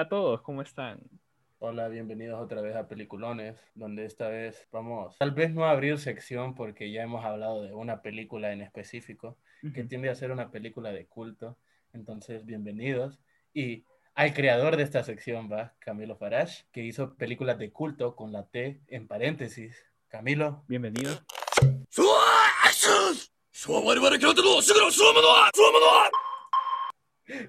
Hola a todos, ¿cómo están? Hola, bienvenidos otra vez a Peliculones, donde esta vez vamos, tal vez no a abrir sección porque ya hemos hablado de una película en específico, que tiende a ser una película de culto. Entonces, bienvenidos. Y al creador de esta sección va Camilo Farage, que hizo películas de culto con la T en paréntesis. Camilo, Bienvenido.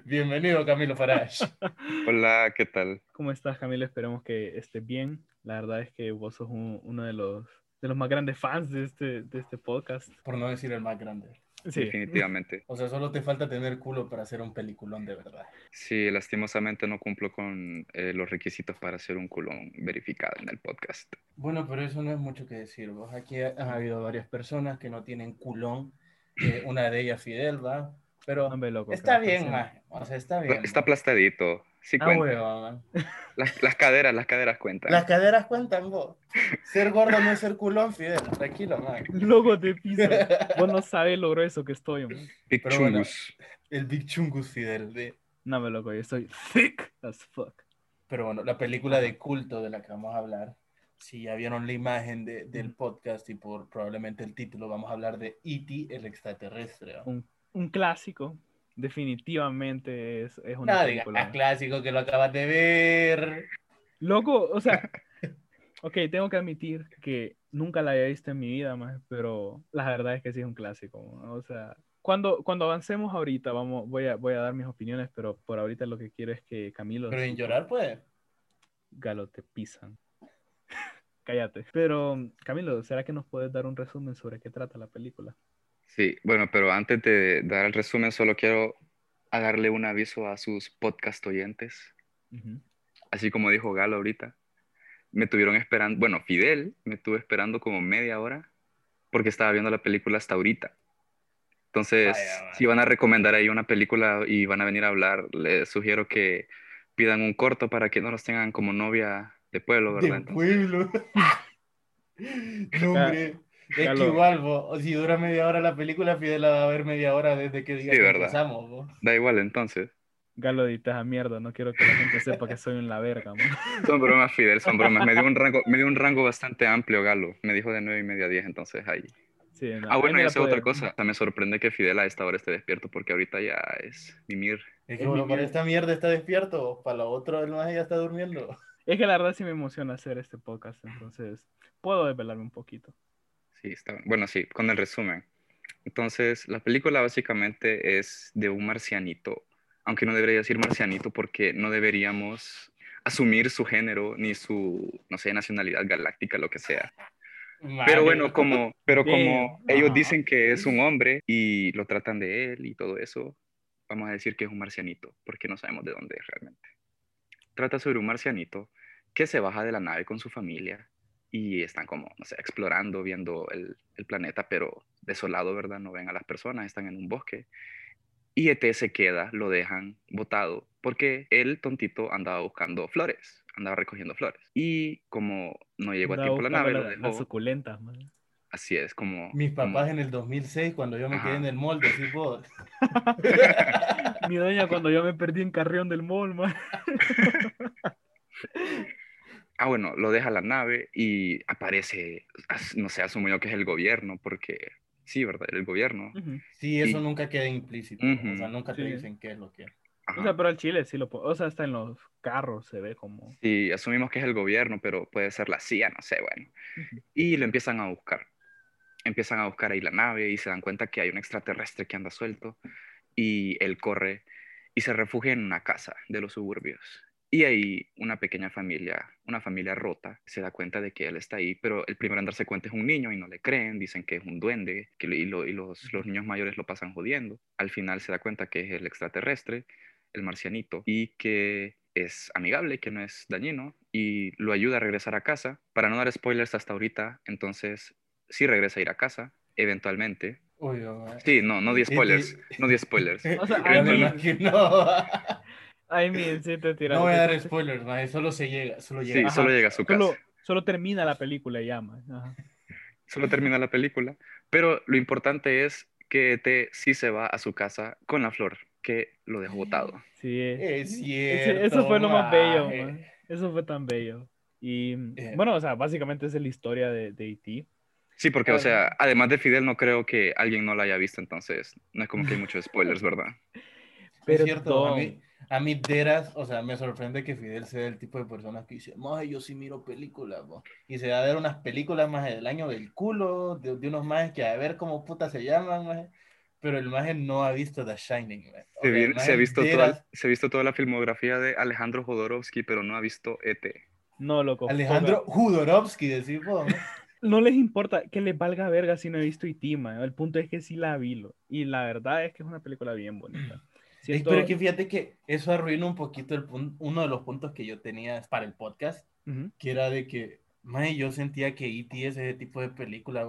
Bienvenido Camilo Farage. Hola, ¿qué tal? ¿Cómo estás, Camilo? Esperemos que estés bien. La verdad es que vos sos un- uno de los, de los más grandes fans de este, de este podcast. Por no decir el más grande. Sí. Definitivamente. O sea, solo te falta tener culo para hacer un peliculón de verdad. Sí, lastimosamente no cumplo con eh, los requisitos para hacer un culón verificado en el podcast. Bueno, pero eso no es mucho que decir. Vos aquí ha- han habido varias personas que no tienen culón. eh, una de ellas Fidel, ¿va? Pero loco, está bien. O sea, está bien. Está aplastadito. Sí Ah, cuenta. hueva, man. Las, las caderas, las caderas cuentan. Las caderas cuentan, vos. Ser gordo no es ser culón, Fidel. Tranquilo, man. Loco de piso. Vos no sabes lo grueso que estoy, man. Big Pero bueno. chungus. El Big Chungus Fidel. De... No, me loco, yo estoy thick as fuck. Pero bueno, la película de culto de la que vamos a hablar. Si ya vieron la imagen de- del podcast y por probablemente el título, vamos a hablar de E.T. el extraterrestre. ¿va? Un, un clásico. Definitivamente es, es una No película. clásico que lo acabas de ver. Loco, o sea, ok, tengo que admitir que nunca la había visto en mi vida, más, pero la verdad es que sí es un clásico. ¿no? O sea, cuando, cuando avancemos ahorita, vamos, voy a, voy a dar mis opiniones, pero por ahorita lo que quiero es que Camilo. Pero en llorar, pues. Galo, te pisan. Cállate. Pero, Camilo, ¿será que nos puedes dar un resumen sobre qué trata la película? Sí, bueno, pero antes de dar el resumen, solo quiero a darle un aviso a sus podcast oyentes. Ujú. Así como dijo Galo ahorita. Me tuvieron esperando, bueno, Fidel me estuvo esperando como media hora porque estaba viendo la película hasta ahorita. Entonces, Vaya, vaya. si van a recomendar ahí una película y van a venir a hablar, les sugiero que pidan un corto para que no los tengan como novia de pueblo, ¿verdad? De Entonces, pueblo. No, hombre. Es que igual, vos, o si dura media hora la película, Fidel la va a ver media hora desde que diga Sí, que verdad. empezamos, vos. da igual entonces. Galo, editas a mierda, no quiero que la gente sepa que soy un la verga, man. Son bromas, Fidel, son bromas. Me dio un rango, me dio un rango bastante amplio, Galo. Me dijo de nueve y media a 10, entonces ahí. Sí, no, Ah, bueno, y esa otra cosa. Hasta me sorprende que Fidel a esta hora esté despierto porque ahorita ya es mimir. Es que Es bueno, para esta mierda está despierto, para lo otro el más ya está durmiendo. Es que la verdad sí me emociona hacer este podcast, entonces puedo desvelarme un poquito. Sí, está. Bueno, sí, con el resumen. Entonces, la película básicamente es de un marcianito, aunque no debería decir marcianito porque no deberíamos asumir su género ni su, no sé, nacionalidad galáctica, lo que sea. Pero bueno, como, pero como ellos dicen que es un hombre y lo tratan de él y todo eso, vamos a decir que es un marcianito, porque no sabemos de dónde es realmente. Trata sobre un marcianito que se baja de la nave con su familia y están como, no sé, explorando, viendo el, el planeta, pero desolado, ¿verdad? No ven a las personas, están en un bosque. Y ET se queda, lo dejan botado, porque el tontito andaba buscando flores, andaba recogiendo flores. Y como no llegó a Andaba tiempo la nave, buscando lo la- dejó. las suculentas, man. Así es, como... Mis como- papás en el 2006, cuando yo me Ajá. quedé en el molde, ¿sí vos? Mi doña cuando yo me perdí en Carrión del Mall, man. Ah, bueno, lo deja la nave y aparece, no sé, asumo yo que es el gobierno, porque sí, ¿verdad? El gobierno. Ujú. Sí, eso Y- nunca queda implícito. Ujú. O sea, nunca te Sí. dicen qué es lo que es. Ajá. O sea, pero al chile sí lo puedo. O sea, hasta en los carros se ve como. Sí, asumimos que es el gobierno, pero puede ser la CIA, no sé, bueno. Y lo empiezan a buscar. Empiezan a buscar ahí la nave y se dan cuenta que hay un extraterrestre que anda suelto y él corre y se refugia en una casa de los suburbios. Y ahí una pequeña familia, una familia rota, se da cuenta de que él está ahí, pero el primero en darse cuenta es un niño y no le creen, dicen que es un duende que, lo- y, lo- y los, los niños mayores lo pasan jodiendo. Al final se da cuenta que es el extraterrestre, el marcianito, y que es amigable, que no es dañino, y lo ayuda a regresar a casa. Para no dar spoilers hasta ahorita, entonces sí regresa a ir a casa, eventualmente. Uy, oh, Sí, no, no di spoilers, no di spoilers. O sea, I mi, sí te tiras. No voy a dar spoilers, man. Solo se llega, solo Sí, llega. Ajá. solo llega a su casa. Solo, solo termina la película y llama. Ajá. Solo termina la película. Pero lo importante es que ET sí se va a su casa con la flor. que lo dejó botado. Sí, eh, Es ese- cierto. eso fue lo más bello, maje. man. Eso fue tan bello. Y Eh. bueno, o sea, básicamente esa es la historia de, de E.T. Sí, porque, o Ah. sea, además de Fidel, no creo que alguien no la haya visto, entonces no es como que hay muchos spoilers, ¿verdad? Pero es cierto, a mí, a mí Deras, o sea, me sorprende que Fidel sea el tipo de persona que dice, maje, yo sí miro películas, bo". y se va a ver unas películas más del año del culo, de, de unos majes que a ver cómo puta se llaman, maje. pero el maje no ha visto The Shining. maje. O Se, vi- se ha visto Deras- toda, se ha visto toda la filmografía de Alejandro Jodorowsky, pero no ha visto E ET. No, loco. Alejandro Jodorowsky, decís vos, ¿no? no les importa que les valga verga si no he visto E.T., man. El punto es que sí la vi. lo- Y la verdad es que es una película bien bonita. Siento- Pero que fíjate que eso arruina un poquito el uno de los puntos que yo tenía para el podcast, Ujú. que era de que, mae, yo sentía que E.T. es ese tipo de película,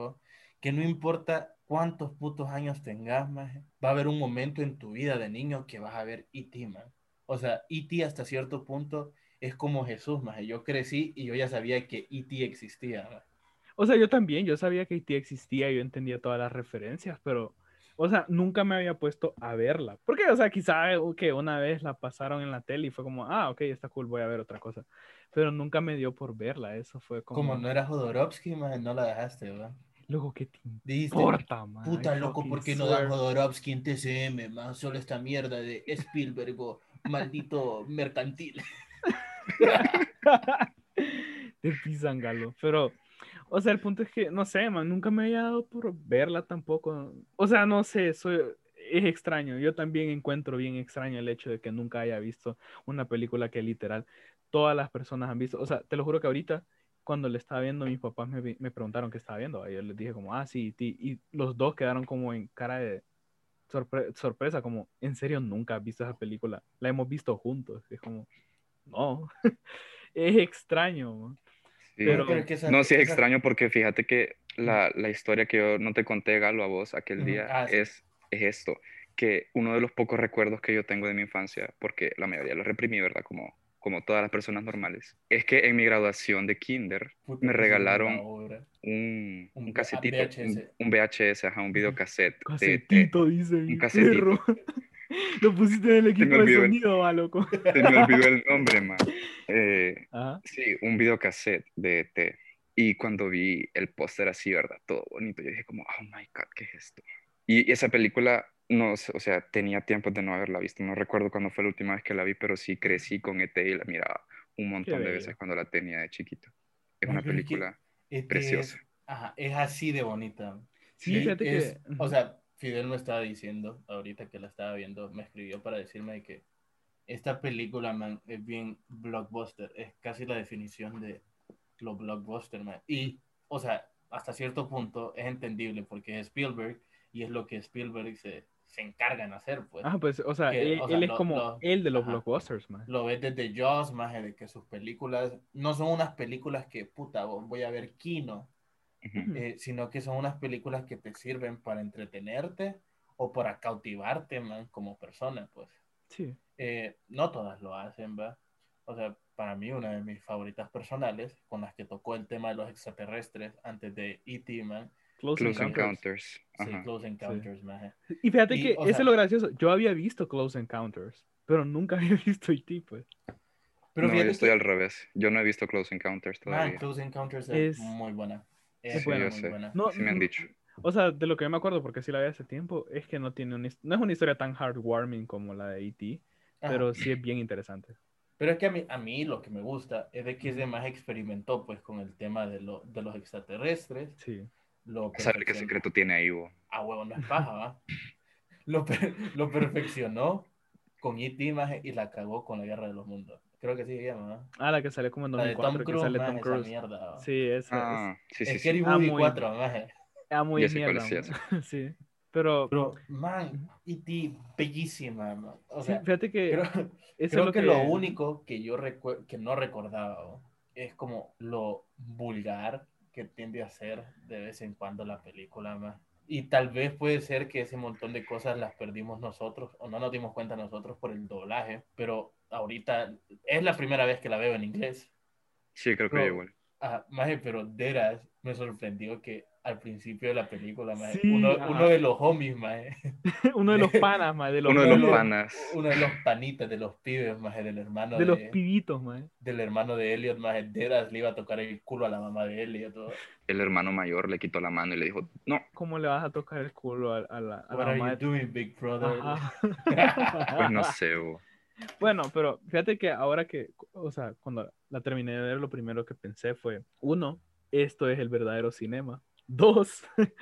que no importa cuántos putos años tengas, va a haber un momento en tu vida de niño que vas a ver E.T., man. O sea, E.T. hasta cierto punto es como Jesús, maje. Yo crecí y yo ya sabía que E.T. existía. O sea, yo también, yo sabía que E.T. existía, yo entendía todas las referencias, pero, o sea, nunca me había puesto a verla. Porque, o sea, quizá que una vez la pasaron en la tele y fue como, ah, ok, está cool, voy a ver otra cosa. Pero nunca me dio por verla, eso fue como, Como no era Jodorowsky, maje, no la dejaste, ¿verdad? loco, ¿qué te Dijiste, importa, man? Puta loco, ¿por qué no da Jodorowsky en TCM, man? Solo esta mierda de Spielberg, bo, maldito mercantil. Te pisan, galo. Pero, o sea, el punto es que, no sé, man, nunca me había dado por verla tampoco. O sea, no sé, soy, es extraño. Yo también encuentro bien extraño el hecho de que nunca haya visto una película que literal todas las personas han visto. O sea, te lo juro que ahorita, cuando le estaba viendo, mis papás me, me preguntaron qué estaba viendo. Yo les dije como, ah, sí, ti. Y los dos quedaron como en cara de sorpre- sorpresa, como, ¿en serio nunca has visto esa película? La hemos visto juntos. Es como, no. es extraño. man. Sí. Pero- Pero es que esa- No, sí es esa- extraño porque fíjate que la, la historia que yo no te conté, Galo, a vos aquel día Ah, sí. es, es esto, que uno de los pocos recuerdos que yo tengo de mi infancia, porque la mayoría lo reprimí, ¿verdad? Como, como todas las personas normales, es que en mi graduación de kinder puta, me regalaron un, Un un casetito, VHS. un, un VHS, ajá, un videocassette de ET. Casetito, dice mi casetito. Lo pusiste en el equipo de sonido, va, loco. Se me olvidó el nombre, man. Eh. Sí, un videocassette de ET. Y cuando vi el póster así, ¿verdad? Todo bonito, yo dije como, oh my God, ¿qué es esto? Y esa película, no, o sea, tenía tiempo de no haberla visto. No recuerdo cuándo fue la última vez que la vi, pero sí crecí con ET y la miraba un montón de veces cuando la tenía de chiquito. Es una película Este preciosa. Es, ajá, es así de bonita. Sí, fíjate es- que. O sea, Fidel me estaba diciendo, ahorita que la estaba viendo, me escribió para decirme que esta película, man, es bien blockbuster. Es casi la definición de lo blockbuster, man. Y, o sea, hasta cierto punto es entendible porque es Spielberg y es lo que Spielberg se, se encarga en hacer, pues. Ah, pues, o sea, que, él, o sea, él es como lo- el de los ajá. blockbusters, man. Lo ves desde Jaws, más de que sus películas no son unas películas que, puta, voy a ver Kino, Ujú. eh, sino que son unas películas que te sirven para entretenerte o para cautivarte, man, como persona, pues. Sí. Eh, no todas lo hacen, ¿va? O sea, para mí una de mis favoritas personales, con las que tocó el tema de los extraterrestres antes de E.T., man, Close, Close Encounters. Encounters. sí. Close Encounters, man. Y fíjate Y, que sea- es lo gracioso. Yo había visto Close Encounters, pero nunca había visto E.T., pues. Pero no, yo estoy que, al revés. Yo no he visto Close Encounters man, todavía. Close Encounters es, Es- muy buena. Es Es, buena. muy Sí, yo sé. buena. No, Sí me han no- dicho. O sea, de lo que yo me acuerdo, porque sí la vi hace tiempo, es que no tiene his- no es una historia tan heartwarming como la de E.T., Ajá. pero sí es bien interesante. Pero es que a mí, a mí lo que me gusta es de que ese más experimentó pues con el tema de, lo, de los extraterrestres. Sí. Lo Saber qué secreto tiene ahí, Hugo. Ah, huevo, no es paja, ¿va? Lo, per- lo perfeccionó con E.T. y la cagó con la Guerra de los Mundos. Creo que sí se llama, ¿va? Ah, la que salió como en La de 2004, Tom que Cruise, sale maje, Tom esa Cruise. mierda. ¿va? Sí, esa Ah, sí, sí, sí. Scary Ah, Movie muy- 4, maje. es. Ah, muy Ya sé cuál mierda. es, sí. Pero, Pero, man, E.T. bellísima, man. O sí, sea, fíjate que creo, eso es creo lo que, que lo único que yo recuer- que no recordaba es como lo vulgar que tiende a ser de vez en cuando la película más. Y tal vez puede ser que ese montón de cosas las perdimos nosotros o no nos dimos cuenta nosotros por el doblaje, pero ahorita es la primera vez que la veo en inglés. Sí, creo que yo igual. Ah, maje, pero Deras me sorprendió que al principio de la película, maje. Sí, uno, ajá. uno de los homies, maje. Uno de los panas, de los, Uno de los panas. Uno de los panitas, de los pibes, maje, del hermano de de, los pibitos, mae. del hermano de Elliot, maje. Deras le iba a tocar el culo a la mamá de Elliot. todo. El hermano mayor le quitó la mano y le dijo, no, ¿Cómo le vas a tocar el culo a, a la, a What la are mamá you de- doing, big brother? Ajá. pues no sé, bo. Bueno, pero fíjate que ahora que, o sea, cuando la terminé de ver, lo primero que pensé fue, uno, esto es el verdadero cinema. Dos,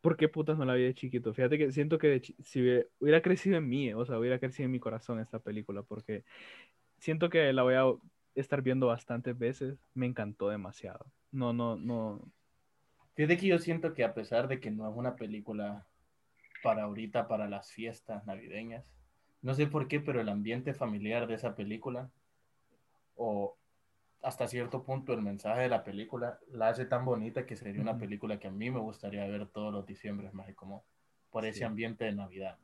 ¿por qué putas no la vi de chiquito? Fíjate que siento que si hubie- hubiera crecido en mí, o sea, hubiera crecido en mi corazón esta película, porque siento que la voy a estar viendo bastantes veces. Me encantó demasiado. No, no, no. Fíjate que yo siento que a pesar de que no es una película para ahorita, para las fiestas navideñas, no sé por qué, pero el ambiente familiar de esa película, o hasta cierto punto el mensaje de la película, la hace tan bonita que sería una película que a mí me gustaría ver todos los diciembres, más como por ese Sí. ambiente de Navidad,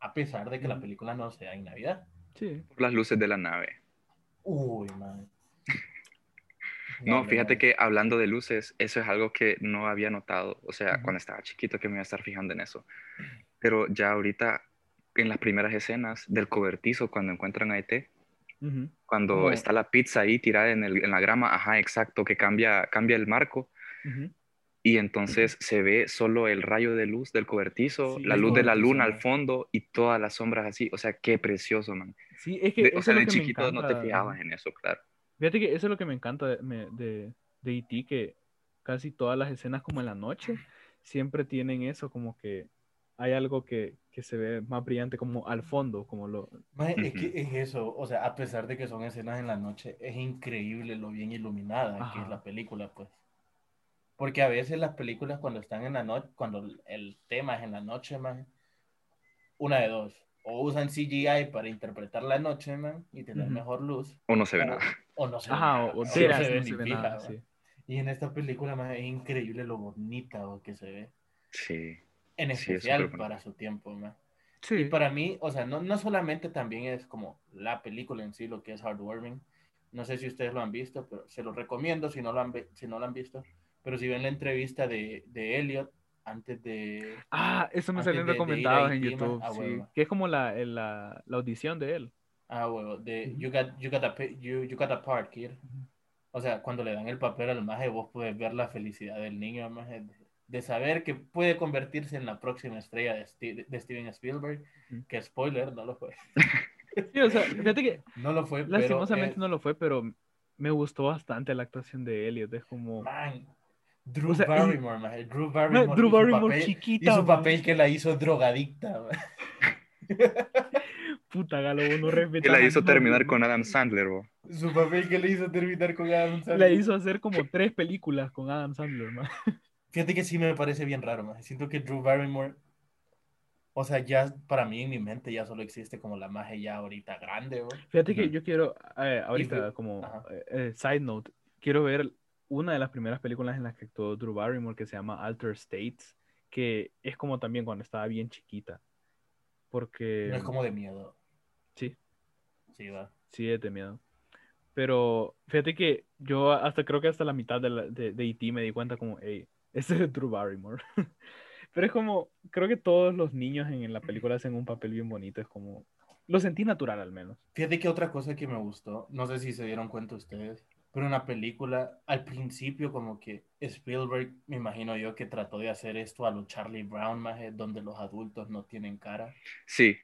a pesar de que la película no sea en Navidad. Sí. Por las luces de la nave. Uy, man. No, fíjate que hablando de luces, eso es algo que no había notado, o sea, Ujú. cuando estaba chiquito que me iba a estar fijando en eso. Pero ya ahorita, en las primeras escenas del cobertizo, cuando encuentran a ET, Ujú. cuando Como- está la pizza ahí tirada en, el- en la grama, ajá, exacto, que cambia, cambia el marco Ujú. y entonces se ve solo el rayo de luz del cobertizo, Sí, la luz de la luna al fondo y todas las sombras así, o sea, qué precioso, man. Sí, es que De- o sea, de chiquito no te encanta. fijabas en eso, claro. Fíjate que eso es lo que me encanta de, de, de E.T., que casi todas las escenas como en la noche siempre tienen eso, como que hay algo que, que se ve más brillante como al fondo, como lo... Es que es eso, o sea, a pesar de que son escenas en la noche, es increíble lo bien iluminada que es Ajá. la película, pues. Porque a veces las películas cuando están en la noche, cuando el- tema es en la noche, man, una de dos, o usan CGI para interpretar la noche, man, y tener Ujú. mejor luz, O no se ve o, nada. o no se ve Ajá, nada, o, o no se ve no se ve nada, man. sí. Y en esta película, man, es increíble lo bonita que se ve, Sí. En Sí, es especial para su tiempo, man. Y Sí, para mí, o sea, no, no solamente también es como la película en sí, lo que es Heartwarming. No sé si ustedes lo han visto, pero se lo recomiendo si no lo han, si no lo han visto. Pero si ven la entrevista de, de Elliot antes de... Ah, eso me a recomendados en YouTube, ah, sí. Que es como la, el- la, la audición de él. Ah, huevo, de you, got, you, got a, you, you got a part, kid. O sea, cuando le dan el papel al maje, vos puedes ver la felicidad del niño, maje, de, de saber que puede convertirse en la próxima estrella de, Ste- de Steven Spielberg. Que spoiler, no lo fue. Sí, o sea, fíjate que No lo fue, pero... lastimosamente eh, no lo fue, pero me gustó bastante la actuación de Elliot. Es como... Man, Drew O sea, Barrymore, maje, Drew Barrymore. Drew y su Barrymore papel- chiquita, Y su man. papel que la hizo drogadicta. man. Puta, Galo, no respetas Que la hizo terminar man. con Adam Sandler, bo. Su papel que le hizo terminar con Adam La Sandler. hizo hacer como tres películas con Adam Sandler, man. Fíjate que sí me parece bien raro, maje. Siento que Drew Barrymore, o sea, ya para mí en mi mente ya solo existe como la magia ya ahorita grande, güey. Fíjate que yo quiero, eh, ahorita como eh, eh, side note, quiero ver una de las primeras películas en las que actuó Drew Barrymore que se llama Alter States, que es como también cuando estaba bien chiquita. Porque No es como de miedo. sí, Sí, va. sí es de miedo. Pero fíjate que yo hasta creo que hasta la mitad de, la- de, de E.T. me di cuenta como, hey, ese es Drew Barrymore. Pero es como, creo que todos los niños en, en la película hacen un papel bien bonito, es como, lo sentí natural al menos. Fíjate que otra cosa que me gustó, no sé si se dieron cuenta ustedes, pero en la película, al principio como que Spielberg, me imagino yo, que trató de hacer esto a lo Charlie Brown, maje, donde los adultos no tienen cara. Sí.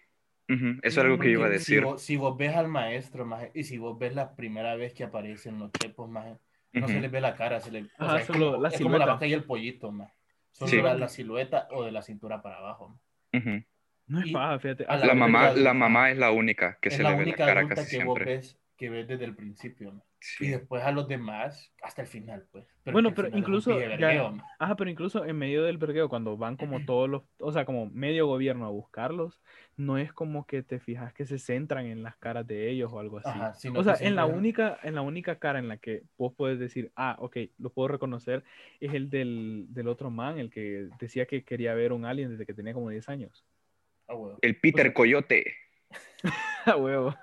Eso es algo que iba a decir. Si vos, si vos ves al maestro, maje, y si vos ves la primera vez que aparecen los chepos, maje, no se les ve la cara, se les, o Ajá, sea, es, solo como, la es como la silueta. vaca y el pollito, maje. Solo Sí. la, la silueta o de la cintura para abajo. maje. Ujú. No es paja, fíjate. La la mamá, la mamá es la única que es se la le ve la cara casi que vos siempre. ves, que ves desde el principio, maje. Sí. Y después a los demás, hasta el final, pues. Pero Bueno, pero incluso ya- vergueo. Ajá, pero incluso en medio del vergueo, cuando van como todos los, o sea, como medio gobierno a buscarlos, no es como que te fijas que se centran en las caras de ellos o algo así. Ajá, o sea, en la única, en la única cara en la que vos puedes decir, ah, ok, lo puedo reconocer, es el del, del otro man, el que decía que quería ver un alien desde que tenía como 10 años. Ah, huevo. El Peter O sea, Coyote. A huevo.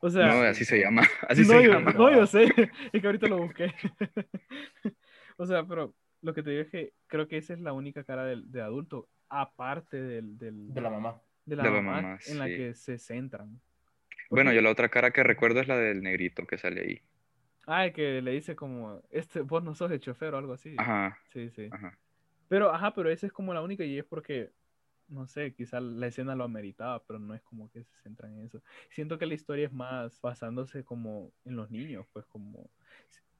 O sea, No, así se llama. Así no, se yo, llama. no, yo sé, es que ahorita lo busqué. o sea, pero lo que te digo es que creo que esa es la única cara del, de adulto, aparte del, del- De la mamá. de la de la mamá mamá, en la que se centran. Bueno, yo la otra cara que recuerdo es la del negrito que sale ahí. Ah, que le dice como, este, vos no sos el chofer o algo así. Ajá, Sí, sí. ajá. Pero, ajá, pero esa es como la única y es porque, no sé, quizá la escena lo ameritaba, pero no es como que se centran en eso. Siento que la historia es más basándose como en los niños, pues como...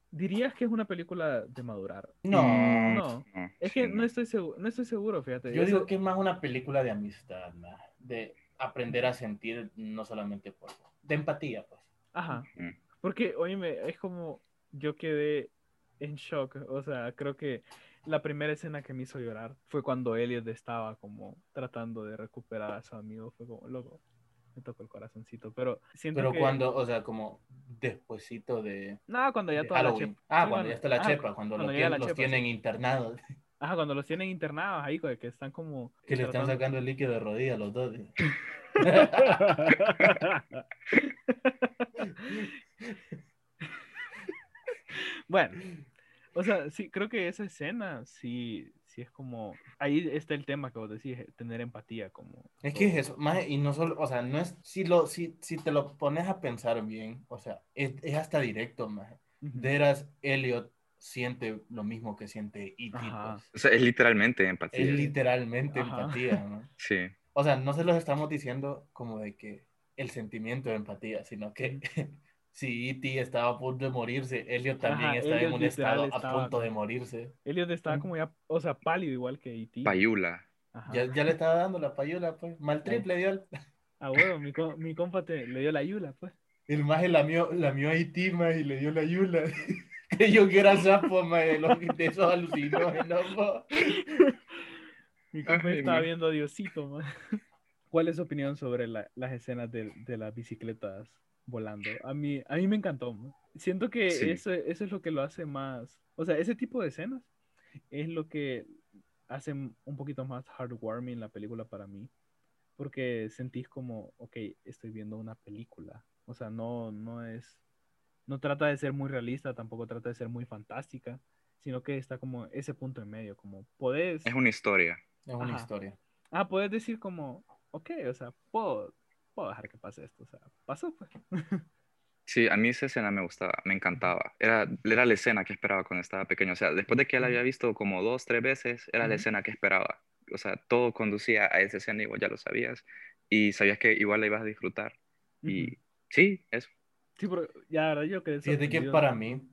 ¿Dirías que es una película de madurar? No. No. no, Es sí, que no estoy seguro, no estoy seguro, fíjate. Yo Eso- digo que es más una película de amistad, de aprender a sentir no solamente por... De empatía, pues. Ajá. Mm. Porque, oíme, es como yo quedé en shock. O sea, creo que la primera escena que me hizo llorar fue cuando Elliot estaba como tratando de recuperar a su amigo. Fue como, loco, me tocó el corazoncito. Pero siento Pero que... cuando, o sea, como despuesito de, Nada, cuando ya toda la Halloween. chepa- Ah, sí, cuando ya está la ajá, chepa, cuando, cuando los, la tienen sí. internados, Ajá, cuando los tienen internados ahí, que están como... que le están sacando el líquido de rodillas los dos. bueno, o sea, sí, creo que esa escena sí, sí es como, ahí está el tema que vos decís, eh, tener empatía, como... Es que es eso, más, y no solo, o sea, no es, si, lo, si, si te lo pones a pensar bien, o sea, es, es hasta directo, más. Deras Elliot siente lo mismo que siente E.T. Pues. O sea, es literalmente empatía. Es literalmente Ajá. empatía, ¿no? Sí. O sea, no se los estamos diciendo como de que el sentimiento de empatía, sino que si E.T. estaba a punto de morirse, Elliot también Ajá, está en un estado estaba a punto de morirse. Elliot estaba Mm. como ya, o sea, pálido igual que E.T. Payula. Ya, ya le estaba dando la payola, pues. Mal trip le dio el, A huevo, mi, co- mi compa te- le dio la yula, pues. el maje lamió, lamió a E.T. maje, y le dio la yula. Creyó que era sapo, maje, lo que de esos alucinógenos, po. Mi compa Ay, estaba viendo a Diosito, man. ¿Cuál es su opinión sobre la- las escenas de, de las bicicletas volando? A mí, a mí me encantó. Siento que Sí. eso, eso es lo que lo hace más... O sea, ese tipo de escenas es lo que hace un poquito más heartwarming la película para mí. Porque sentís como, ok, estoy viendo una película. O sea, no, no es... No trata de ser muy realista, tampoco trata de ser muy fantástica, sino que está como ese punto en medio, como podés... Es una historia. Es una Ajá. historia. Ah, puedes decir como, ok, o sea, puedo, puedo dejar que pase esto, o sea, pasó pues. Sí, a mí esa escena me gustaba, me encantaba. Era, era la escena que esperaba cuando estaba pequeño. O sea, después de que la había visto como dos, tres veces, era la Ujú. escena que esperaba. O sea, todo conducía a esa escena y vos ya lo sabías. Y sabías que igual la ibas a disfrutar. Y Ujú. sí, eso. Sí, pero ya, la verdad, yo quedé Fíjate que para mí,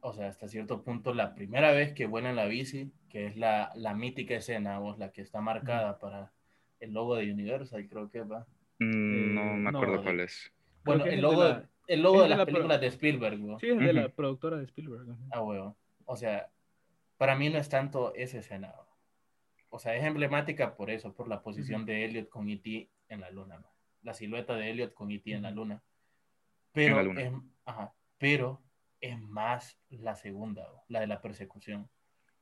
o sea, hasta cierto punto, la primera vez que vuela en la bici, que es la, la mítica escena, vos, la que está marcada para el logo de Universal, creo que va. Mm, No Eh, me no, acuerdo de- cuál es. Bueno, el de logo, la- el logo es de de las la pro- películas de Spielberg, vos. Sí, es de la productora de Spielberg. Ah, huevo. O sea, para mí no es tanto esa escena. ¿no? O sea, es emblemática por eso, por la posición de Elliot con E.T. en la luna, ¿no? La silueta de Elliot con E.T. en la luna. Pero, la luna. Es, ajá, pero es más la segunda, ¿no? la de la persecución.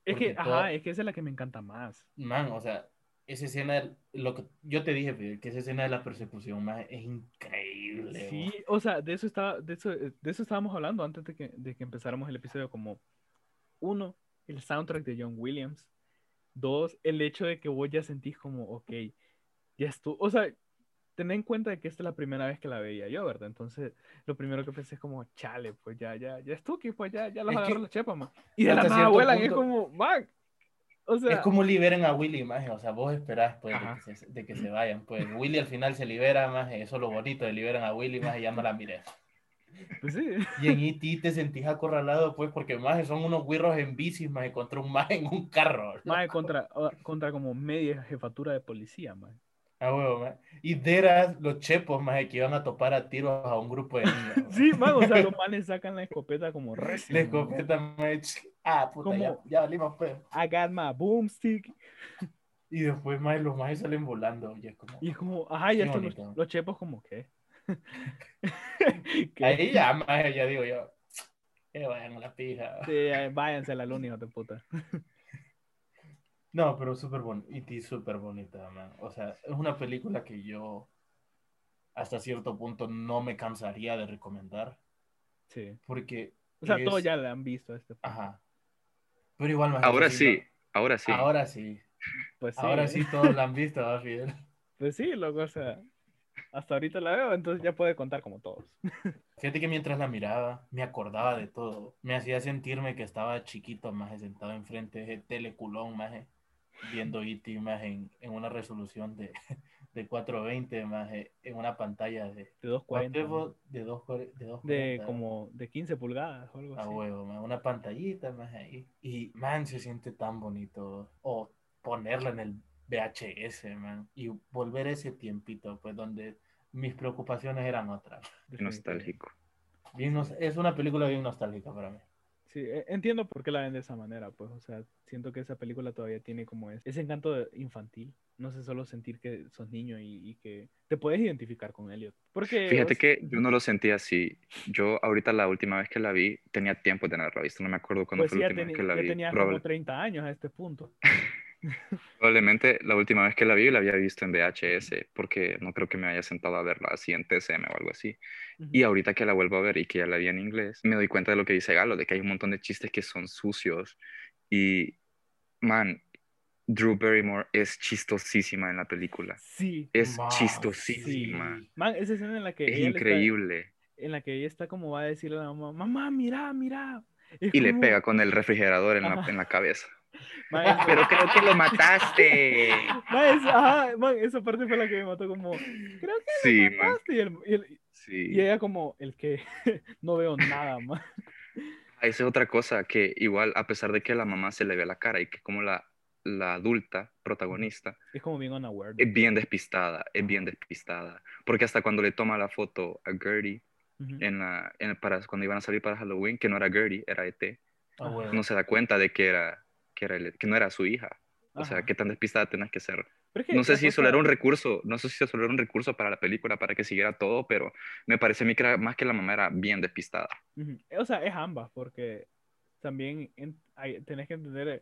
Es que, toda- ajá, es que esa es la que me encanta más. Man, o sea, esa escena, lo que yo te dije, Fidel, que esa escena de la persecución, man, es increíble. Sí, o sea, de eso estaba, de eso, de eso estábamos hablando antes de que, de que empezáramos el episodio, como uno, el soundtrack de John Williams. Dos, el hecho de que vos ya sentís como, ok, ya estuvo, o sea, ten en cuenta de que esta es la primera vez que la veía yo, ¿verdad? Entonces, lo primero que pensé es como, chale, pues ya, ya, ya estuvo, que pues ya, ya los Es que agarró la chepa, man. Y de la nada vuelan, es como, man, o sea, Es como liberen a Willy, más, o sea, vos esperás pues, de que, se, de que se vayan. Pues Willy al final se libera, más, eso es lo bonito de liberan a Willy, más, y ya no la miré. pues sí. Y en E.T. te sentís acorralado, pues, porque más son unos guirros en bicis, más, contra un más en un carro. ¿no? Mae, contra, contra como media jefatura de policía, man. Ah, huevo, más. Y deras los chepos, más, que iban a topar a tiros a un grupo de niños. ¿no? Sí, man, o sea, los manes sacan la escopeta como recio. La man. escopeta, más, ah, puta, ya, Como- ya valimos, pues. I got my boomstick. Y después, más, los más salen volando, y es como... Y es como, ajá, ya están los, bonito. los chepos como, ¿qué? ¿Qué? Ahí ya, más, ya digo yo, que vayan a la pija. Sí, váyanse a la luna, hijo de puta. No, pero súper bonita. Y súper bonita, man. O sea, es una película que yo hasta cierto punto no me cansaría de recomendar. Sí. Porque. O sea, es- todos ya la han visto a este punto. Ajá. Pero igual, maje, Ahora sí, ahora sí. Ahora sí. Pues sí. Ahora sí todos la han visto, ¿va, Fidel? Pues sí, loco, o sea, hasta ahorita la veo, entonces ya puede contar como todos. Fíjate que mientras la miraba, me acordaba de todo. Me hacía sentirme que estaba chiquito, más sentado enfrente de ese teleculón, más viendo E.T. más en, en una resolución de, de 420, más en una pantalla de, De 240. ¿no? ¿cuánto es, de, dos, cuare- de, De 240, como de 15 pulgadas o algo A así. huevo, man, una pantallita más ahí. Y, man, se siente tan bonito. O ponerla en el VHS, man. Y volver a ese tiempito, pues, donde mis preocupaciones eran otras. Nostálgico. Bien es una película bien nostálgica para mí. Sí, e- entiendo por qué la ven de esa manera, pues, o sea, siento que esa película todavía tiene como es- ese encanto infantil. No sé, solo sentir que sos niño y, y que te puedes identificar con Elliot. Porque, Fíjate sea, que yo no lo sentí así. Yo ahorita la última vez que la vi tenía tiempo de haberla visto. No me acuerdo cuándo pues fue la ya, última vez que la ya vi. tenías Probable- como 30 años a este punto. probablemente la última vez que la vi la había visto en VHS porque no creo que me haya sentado a verla así en TCM o algo así. Y ahorita que la vuelvo a ver y que ya la vi en inglés, me doy cuenta de lo que dice Galo, de que hay un montón de chistes que son sucios. Y, man, Drew Barrymore es chistosísima en la película. Sí. Es Ma, chistosísima. sí. Man, esa escena en la que Es ella le está- increíble. en la que ella está como va a decirle a la mamá, mamá, mira, mira. Es Y le pega con el refrigerador en la, en la cabeza. Man, Pero creo que lo mataste. man, ajá, man, esa parte fue la que me mató como, creo que Sí, lo man. mataste. Y, el- y el- Sí. y ella como, el que no veo nada más. Ah, Esa es otra cosa que igual, a pesar de que a la mamá se le ve la cara y que como la, la adulta protagonista Es como bien unaware. es bien despistada, es bien despistada. Porque hasta cuando le toma la foto a Gertie Ujú. en la, en- para, cuando iban a salir para Halloween, que no era Gertie, era ET, A huevo. no se da cuenta de que, era, que, era el- que no era su hija. O sea, Ajá. qué tan despistada tenés que ser. Pero es que No sé si eso era un recurso, no sé si eso era un recurso para la película, para que siguiera todo, pero me parece a mí que era más que la mamá era bien despistada. Ujú. O sea, es ambas, porque también en- hay- tenés que entender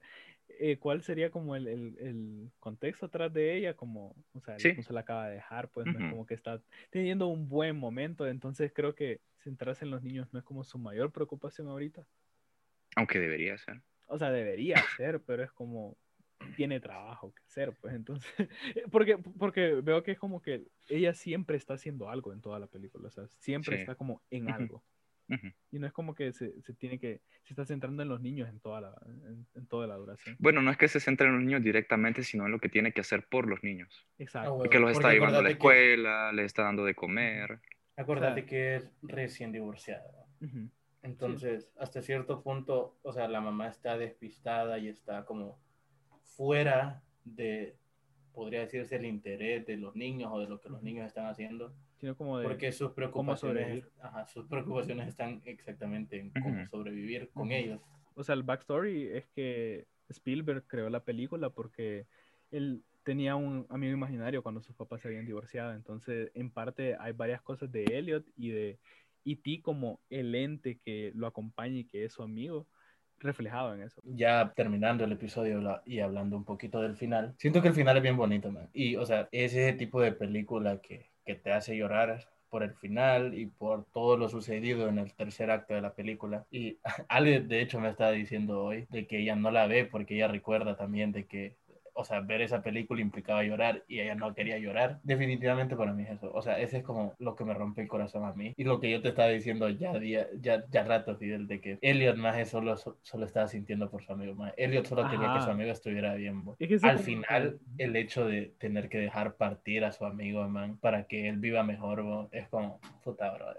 eh, cuál sería como el, el- el contexto atrás de ella, como, o sea, Sí. se la acaba de dejar, pues no es como que está teniendo un buen momento, entonces creo que centrarse en los niños no es como su mayor preocupación ahorita. Aunque debería ser. O sea, debería ser, pero es como tiene trabajo que hacer, pues entonces, porque, porque veo que es como que ella siempre está haciendo algo en toda la película, o sea, siempre Sí. está como en algo. Y no es como que se, se tiene que, se está centrando en los niños en toda la, en, en toda la duración. Bueno, no es que se centre en los niños directamente, sino en lo que tiene que hacer por los niños. Exacto. Ah, Y bueno. que los está Porque llevando a la acordate que- escuela, les está dando de comer. Acuérdate O sea- que es recién divorciada. Ujú. Entonces, hasta cierto punto, o sea, la mamá está despistada y está como fuera de, podría decirse, el interés de los niños o de lo que los niños están haciendo, Sino como de, porque sus preocupaciones, ajá, sus preocupaciones están exactamente en cómo sobrevivir con ellos. o sea, el backstory es que Spielberg creó la película porque él tenía un amigo imaginario cuando sus papás se habían divorciado. Entonces, en parte hay varias cosas de Elliot y de E.T. como el ente que lo acompaña y que es su amigo, reflejado en eso. Ya terminando el episodio y hablando un poquito del final, siento que el final es bien bonito, man. Y, o sea, es ese tipo de película que, que te hace llorar por el final y por todo lo sucedido en el tercer acto de la película. Y Ale, de hecho, me estaba diciendo hoy de que ella no la ve porque ella recuerda también de que, o sea, ver esa película implicaba llorar y ella no quería llorar. Definitivamente para mí es eso. O sea, ese es como lo que me rompe el corazón a mí. Y lo que yo te estaba diciendo ya, día, ya, ya rato, Fidel, de que Elliot más solo, solo estaba sintiendo por su amigo. Más. Elliot solo quería que Ajá. su amigo estuviera bien. Es que Al final, que- el hecho de tener que dejar partir a su amigo, man, para que él viva mejor, bo, es como, puta, brother.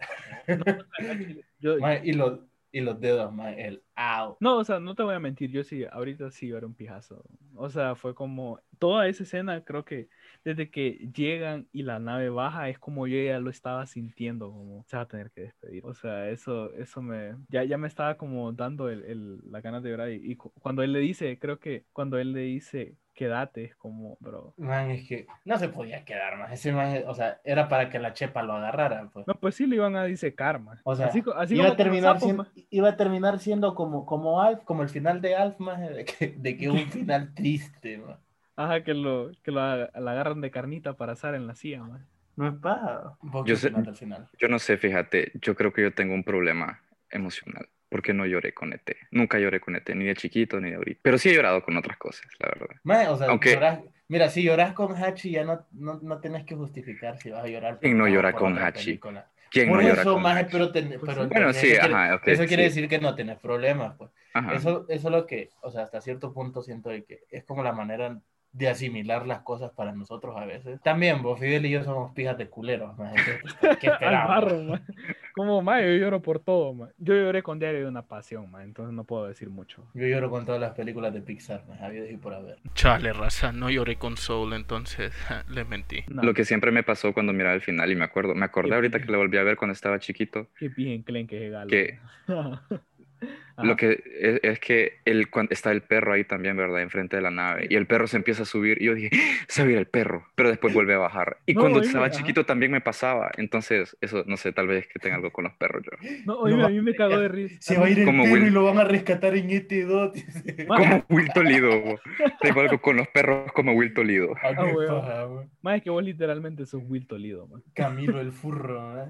Yo- Man, y, los, y los dedos, man, el au. No, o sea, no te voy a mentir, yo sí, ahorita sí era un pijazo. O sea, fue como, toda esa escena, creo que desde que llegan y la nave baja, es como yo ya lo estaba sintiendo, como se va a tener que despedir. O sea, eso, eso me, ya, ya me estaba como dando el, el, la ganas de llorar. Y, y cu- cuando él le dice, creo que cuando él le dice, quédate, es como, bro. Man, es que no se podía quedar más. Ese man, o sea, era para que la chepa lo agarrara, pues. No, pues sí le iban a decir karma. O sea, así, así iba, a terminar siendo, iba a terminar siendo como, como Alf, como el final de Alf, más de que, de que un final triste, man. Ajá, que lo, que lo la agarran de carnita para asar en la silla, man. No es paja. Yo sé- del final. Yo no sé, fíjate, yo creo que yo tengo un problema emocional. porque no lloré con ET. Nunca lloré con ET, ni de chiquito ni de ahorita. Pero sí he llorado con otras cosas, la verdad. Maje, o sea, Aunque- llorás- mira, si lloras con Hachi ya no, no, no tenés que justificar si vas a llorar. ¿Quién no llora con Hachi? película. ¿Quién Por no llora eso, con maje, Hachi? pero, ten- pero Bueno, sí, eso quiere- ajá, ok, Eso quiere sí. decir que no tenés problemas, pues. Ajá. Eso, eso es lo que, o sea, hasta cierto punto siento de que es como la manera de asimilar las cosas para nosotros a veces. También, vos, Fidel y yo somos pijas de culeros, maje, ¿Qué, esperamos? barro, ma. Como, ma, yo lloro por todo, ma. Yo lloré con Diario de una Pasión, ma, entonces no puedo decir mucho. Yo lloro con todas las películas de Pixar, maje, habido y por haber. Chale, raza, no lloré con Soul, entonces les mentí. No, Lo que siempre me pasó cuando miraba el final, y me acuerdo, me acordé Qué ahorita bien. que lo volví a ver cuando estaba chiquito, Qué bien clen que es galo. que Ajá. lo que es, es que el, está el perro ahí también, ¿verdad? Enfrente de la nave, y el perro se empieza a subir, y yo dije, se va a ir el perro, pero después vuelve a bajar. Y No, cuando oíme, estaba ajá. chiquito también me pasaba, entonces, eso, no sé, tal vez que tenga algo con los perros yo. No, oíme, No a mí me cagó de risa. Se va a ir el Como perro Will. y lo van a rescatar en este dot. Como Will Toledo, bo. tengo algo con los perros como Will Toledo. Ah, qué Ah, ma, es que vos literalmente sos Will Toledo, ma. Camilo el furro, ¿eh?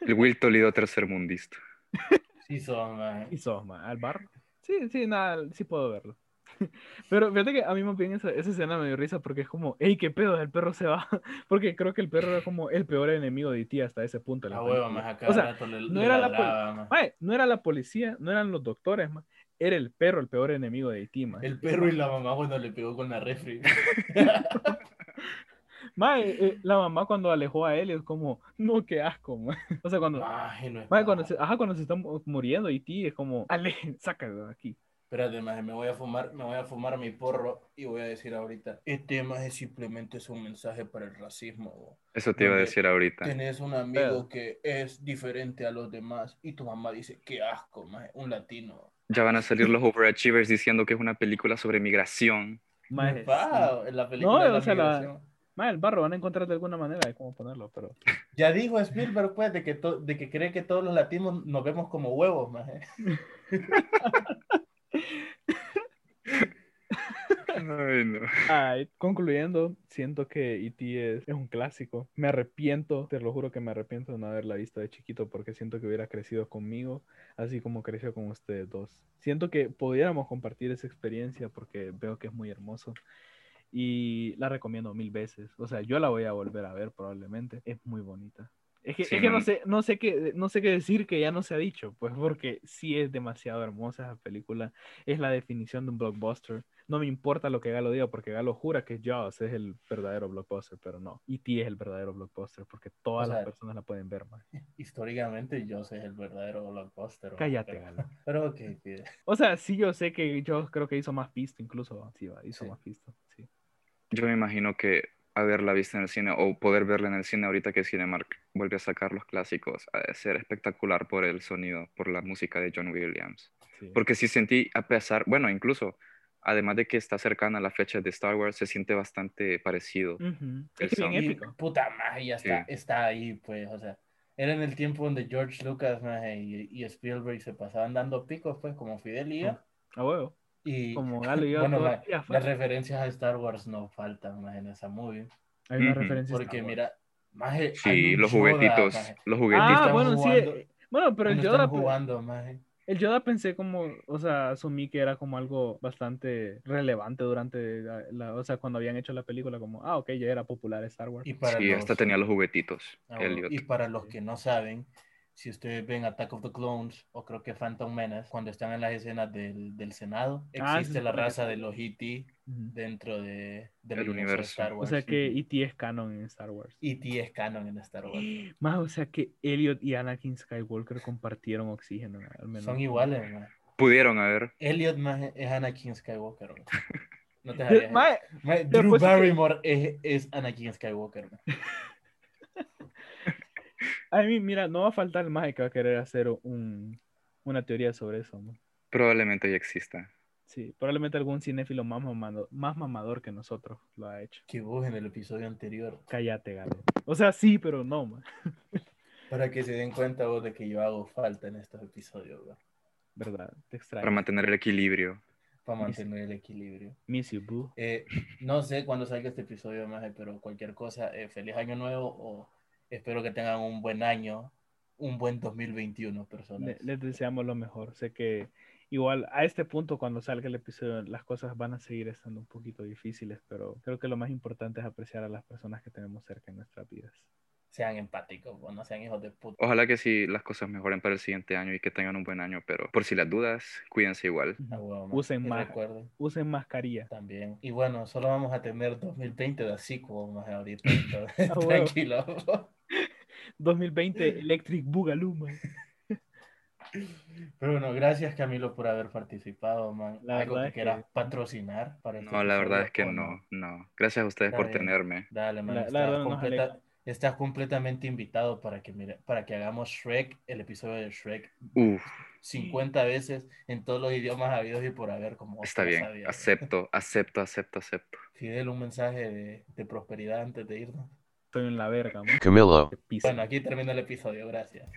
El Will Toledo tercermundista. Sí son, maje. Y sos, ma, al bar. Sí, sí, nada, sí puedo verlo. Pero fíjate que a mí más bien esa, esa escena me dio risa porque es como, hey, qué pedo, el perro se va. Porque creo que el perro era como el peor enemigo de ti hasta ese punto. la huevo, más acá O sea, le, no le era la ladraba. Mae, no era la policía, no eran los doctores, ma. Era el perro el peor enemigo de Haití. El perro y la mamá cuando le pegó con la refri. Mae, eh, la mamá cuando alejó a él es como, no, qué asco, ma. O sea, cuando, Maje, no es mae, cuando se, ajá, cuando se está mu- muriendo Haití es como, ale, sácalo de aquí. Espérate, maje, me voy a fumar, me voy a fumar mi porro y voy a decir ahorita, este maje simplemente es un mensaje para el racismo. bo. Eso te iba a decir ahorita. Tenés un amigo que es diferente a los demás y tu mamá dice, qué asco, maje, un latino. Ya van a salir los overachievers diciendo que es una película sobre migración. Mae, sí. Wow, en la película No, de la o sea, la- Mae, el barro van a encontrar de alguna manera de cómo ponerlo, pero. Ya dijo Spielberg, pues, de que, to- de que cree que todos los latinos nos vemos como huevos, maje. Ay, no. Ay, concluyendo, siento que E.T. es, es un clásico. Me arrepiento, te lo juro que me arrepiento de no haberla visto de chiquito porque siento que hubiera crecido conmigo, así como creció con ustedes dos. Siento que pudiéramos compartir esa experiencia porque veo que es muy hermoso y la recomiendo mil veces. O sea, yo la voy a volver a ver probablemente. Es muy bonita. Es que, Sí, es que no sé, no sé qué, no sé qué decir que ya no se ha dicho, pues porque sí es demasiado hermosa esa película. Es la definición de un blockbuster. No me importa lo que Galo diga, porque Galo jura que Jaws es el verdadero blockbuster, pero no. E.T. es el verdadero blockbuster, porque todas O sea, las personas la pueden ver, man. Históricamente, yo sé el verdadero blockbuster. Cállate, pero, Galo. pero ok. O sea, sí yo sé que yo creo que hizo más pista, incluso, sí, va, hizo Sí. más pista, sí. Yo me imagino que haberla visto en el cine o poder verla en el cine ahorita que Cinemark vuelve a sacar los clásicos, ha de ser espectacular por el sonido, por la música de John Williams. sí. Porque sí sentí, a pesar, bueno, incluso, además de que está cercana a la fecha de Star Wars, se siente bastante parecido. Ujú. el Es que bien épico. puta maje, ya está, Sí. está ahí, pues, o sea. Era en el tiempo donde George Lucas maje, y, y Spielberg se pasaban dando picos, pues, como Fidelía. A huevo. Y Como Galo y yo bueno, afuera. las referencias a Star Wars no faltan más en esa movie. Hay una Ujú. referencia. Porque Star Wars. mira, maje, hay Sí, los Yoda, juguetitos, maje. los Ah, juguetitos. están bueno, jugando- sí. Bueno, pero el Yoda, pues, jugando, maje. el Yoda pensé como, o sea, asumí que era como algo bastante relevante durante la, la- o sea, cuando habían hecho la película, como, ah, ok, ya era popular Star Wars. Y para Sí, los, hasta tenía los juguetitos, ah, bueno, y para los que no saben, si ustedes ven Attack of the Clones o creo que Phantom Menace, cuando están en las escenas del, del Senado, Ah, existe la que raza de los E.T. Dentro de, del El universo, de. Star O Wars. sea que E.T. es canon en Star Wars. E.T. es canon en Star Wars. Más, o sea que Elliot y Anakin Skywalker compartieron oxígeno, al menos. Son iguales, maje. Pudieron haber. Elliot maje, es Anakin Skywalker. maje. No te sabías. Drew Barrymore es, es Anakin Skywalker. a mí, mira, no va a faltar el maje que va a querer hacer un, una teoría sobre eso, ¿no? Probablemente ya exista. Sí, probablemente algún cinéfilo más mamador, más mamador que nosotros lo ha hecho. Que vos en el episodio anterior. Cállate, Galo. O sea, sí, pero no, man. Para que se den cuenta vos de que yo hago falta en estos episodios, ¿verdad? ¿Verdad? Te Para extraño. mantener el equilibrio. Para mantener el equilibrio. Miss you, boo. Eh, no sé cuándo salga este episodio, maje, pero cualquier cosa, eh, feliz año nuevo o espero que tengan un buen año un buen 2021, personas. Le- les deseamos lo mejor. Sé que igual a este punto, cuando salga el episodio, las cosas van a seguir estando un poquito difíciles, pero creo que lo más importante es apreciar a las personas que tenemos cerca en nuestras vidas. Sean empáticos, po, no sean hijos de puta. Ojalá que sí las cosas mejoren para el siguiente año y que tengan un buen año, pero por si las dudas, cuídense igual. A huevo, man. Usen más. Usen mascarilla. también. Y bueno, solo vamos a tener 2020 de así como más ahorita. entonces, A huevo. Tranquilo. 2020 Electric Boogaloo, man. Pero bueno, gracias Camilo por haber participado, man. La Algo que quieras que- patrocinar para este No, la verdad es que ¿o no, no. Gracias a ustedes por tenerme. Dale, man. La- la estás, verdad nos completa- alegra. estás completamente invitado para que, mire, para que hagamos Shrek, el episodio de Shrek, Uf, 50 veces en todos los idiomas habidos y por haber como está bien. Acepto, acepto, acepto, acepto. Fidel, un mensaje de, de prosperidad antes de irnos. Estoy en la verga, man. Camilo. Bueno, aquí termina el episodio. Gracias.